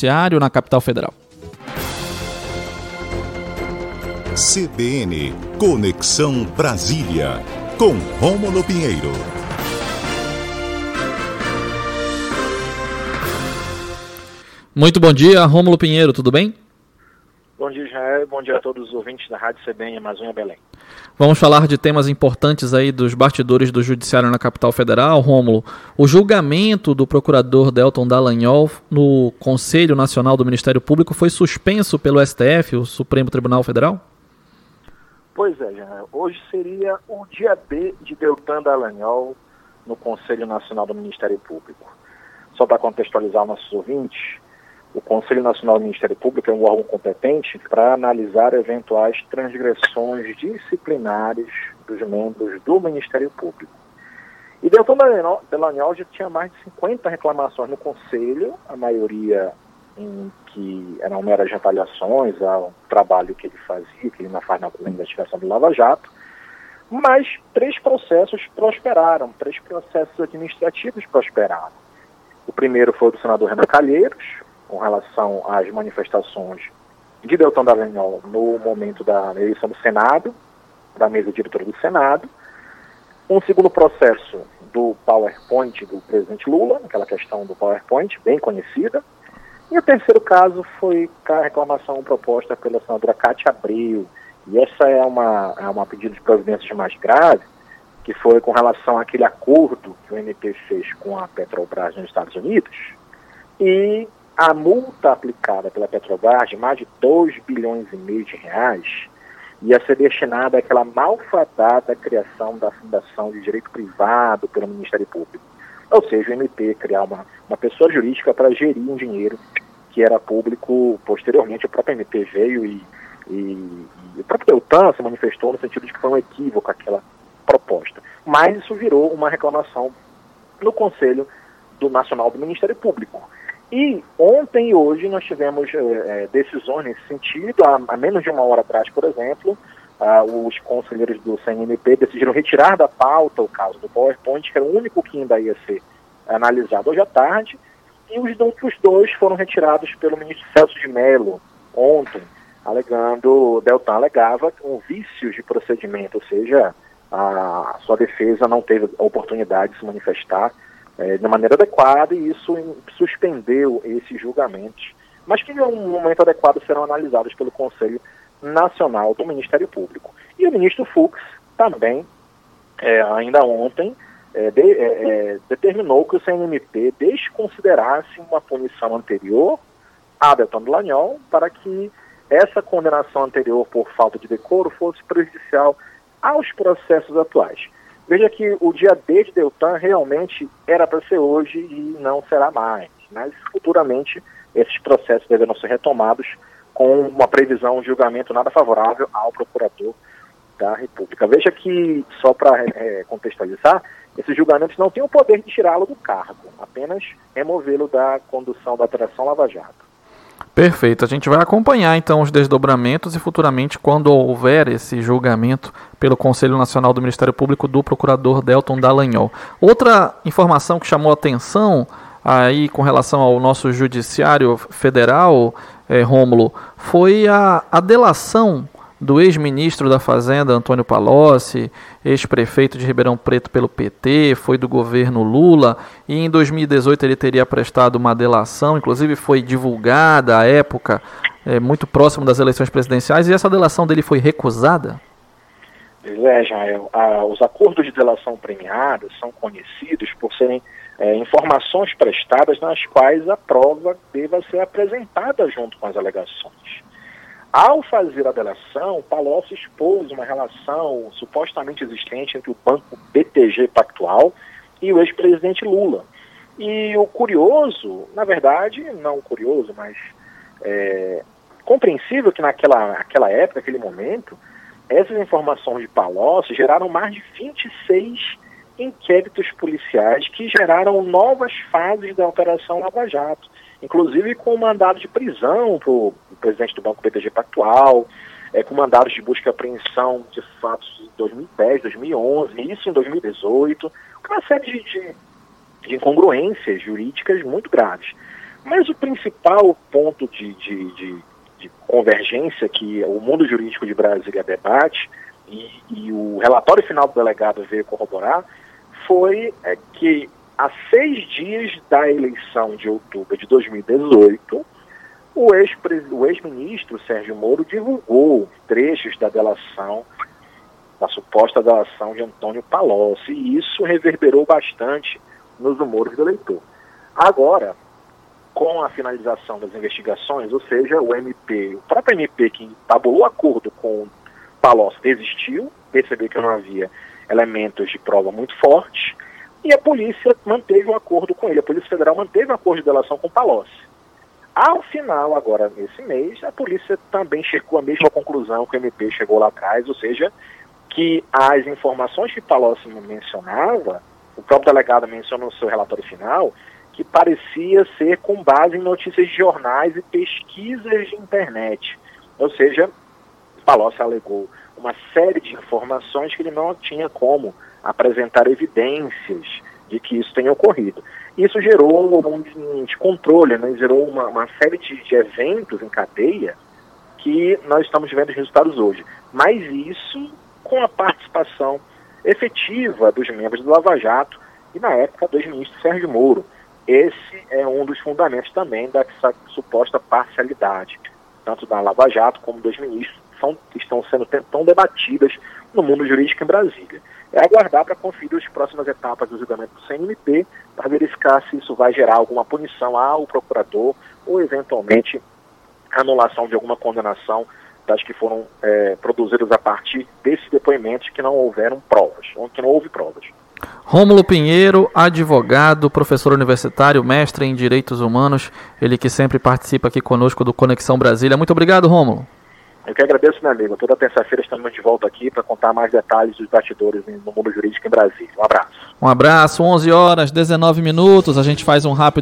Judiciário na capital federal. CBN Conexão Brasília, com Rômulo Pinheiro. Muito bom dia, Rômulo Pinheiro, tudo bem? Bom dia, Israel. Bom dia a todos os ouvintes da Rádio CBN Amazônia Belém. Vamos falar de temas importantes aí dos bastidores do Judiciário na capital federal, Rômulo. O julgamento do procurador Delton Dallagnol no Conselho Nacional do Ministério Público foi suspenso pelo STF, o Supremo Tribunal Federal? Pois é, Israel. Hoje seria o dia B de Deltan Dallagnol no Conselho Nacional do Ministério Público. Só para contextualizar nossos ouvintes, o Conselho Nacional do Ministério Público é um órgão competente para analisar eventuais transgressões disciplinares dos membros do Ministério Público. E Deltan Delagnol já tinha mais de 50 reclamações no Conselho, a maioria em que eram meras retaliações ao trabalho que ele fazia, que ele não faz na investigação do Lava Jato, mas três processos prosperaram, três processos administrativos prosperaram. O primeiro foi o do senador Renan Calheiros, com relação às manifestações de Deltan Dallagnol no momento da eleição do Senado, da mesa diretora do Senado. Um segundo processo do PowerPoint do presidente Lula, aquela questão do PowerPoint, bem conhecida. E o terceiro caso foi a reclamação proposta pela senadora Cátia Abreu. E essa é uma, é uma pedido de providências mais grave, que foi com relação àquele acordo que o MP fez com a Petrobras nos Estados Unidos, e a multa aplicada pela Petrobras, de mais de 2 bilhões e meio de reais, ia ser destinada àquela malfadada criação da Fundação de Direito Privado pelo Ministério Público. Ou seja, o MP criar uma, uma pessoa jurídica para gerir um dinheiro que era público, posteriormente o próprio MP veio e, e, e o próprio Deltan se manifestou no sentido de que foi um equívoco aquela proposta. Mas isso virou uma reclamação no Conselho do Nacional do Ministério Público. E ontem e hoje nós tivemos é, decisões nesse sentido. Há, há, menos de uma hora atrás, por exemplo, ah, os conselheiros do CNMP decidiram retirar da pauta o caso do PowerPoint, que era o único que ainda ia ser analisado hoje à tarde, e os outros dois foram retirados pelo ministro Celso de Mello ontem, alegando, Deltan alegava um vício de procedimento, ou seja, a sua defesa não teve a oportunidade de se manifestar é, de maneira adequada e isso suspendeu esses julgamentos, mas que em um momento adequado serão analisados pelo Conselho Nacional do Ministério Público. E o ministro Fux também, é, ainda ontem, é, de, é, é, determinou que o CNMP desconsiderasse uma punição anterior a Deltan Lagnol para que essa condenação anterior por falta de decoro fosse prejudicial aos processos atuais. Veja que o dia D de Deltan realmente era para ser hoje e não será mais, mas futuramente esses processos deverão ser retomados com uma previsão de julgamento nada favorável ao procurador da República. Veja que, só para é, contextualizar, esses julgamentos não têm o poder de tirá-lo do cargo, apenas removê-lo da condução da Operação Lava Jato. Perfeito. A gente vai acompanhar então os desdobramentos e futuramente, quando houver esse julgamento pelo Conselho Nacional do Ministério Público do Procurador Delton Dallagnol. Outra informação que chamou atenção aí com relação ao nosso Judiciário Federal, é, Rômulo, foi a, a delação do ex-ministro da Fazenda, Antônio Palocci, ex-prefeito de Ribeirão Preto pelo PT, foi do governo Lula, e em 2018 ele teria prestado uma delação, inclusive foi divulgada à época, é, muito próximo das eleições presidenciais, e essa delação dele foi recusada? É, Jael, os acordos de delação premiados são conhecidos por serem é, informações prestadas nas quais a prova deva ser apresentada junto com as alegações. Ao fazer a delação, Palocci expôs uma relação supostamente existente entre o banco BTG Pactual e o ex-presidente Lula. E o curioso, na verdade, não curioso, mas é, compreensível que naquela, naquela época, naquele momento, essas informações de Palocci geraram mais de 26 inquéritos policiais que geraram novas fases da Operação Lava Jato inclusive com mandado de prisão para o presidente do Banco BTG Pactual, é, com mandados de busca e apreensão de fatos de 2010, 2011, isso em 2018, uma série de, de, de incongruências jurídicas muito graves. Mas o principal ponto de, de, de, de convergência que o mundo jurídico de Brasília debate e, e o relatório final do delegado veio corroborar foi é, que há seis dias da eleição de outubro de 2018, o ex-ministro ex Sérgio Moro divulgou trechos da delação, da suposta delação de Antônio Palocci, e isso reverberou bastante nos humores do eleitor. Agora, com a finalização das investigações, ou seja, o MP, o próprio MP que tabulou acordo com Palocci desistiu, percebeu que não havia elementos de prova muito fortes, e a polícia manteve um acordo com ele. A Polícia Federal manteve um acordo de delação com Palocci. Ao final, agora nesse mês, a polícia também chegou à mesma conclusão que o MP chegou lá atrás, ou seja, que as informações que Palocci mencionava, o próprio delegado mencionou no seu relatório final, que parecia ser com base em notícias de jornais e pesquisas de internet. Ou seja, Palocci alegou uma série de informações que ele não tinha como apresentar evidências de que isso tenha ocorrido. Isso gerou um descontrole, né? gerou uma, uma série de, de, eventos em cadeia que nós estamos vendo os resultados hoje. Mas isso com a participação efetiva dos membros do Lava Jato e, na época, do ex-ministro Sérgio Moro. Esse é um dos fundamentos também dessa suposta parcialidade, tanto da Lava Jato como dos ministros, são, estão sendo tão debatidas no mundo jurídico em Brasília é aguardar para conferir as próximas etapas do julgamento do CNMP para verificar se isso vai gerar alguma punição ao procurador ou, eventualmente, anulação de alguma condenação das que foram é, produzidas a partir desses depoimentos que não houveram provas, ou que não houve provas. Rômulo Pinheiro, advogado, professor universitário, mestre em Direitos Humanos, ele que sempre participa aqui conosco do Conexão Brasília. Muito obrigado, Rômulo. Eu que agradeço, meu amigo. Toda terça-feira estamos de volta aqui para contar mais detalhes dos bastidores no mundo jurídico em Brasília. Um abraço. Um abraço, 11 horas, 19 minutos. A gente faz um rápido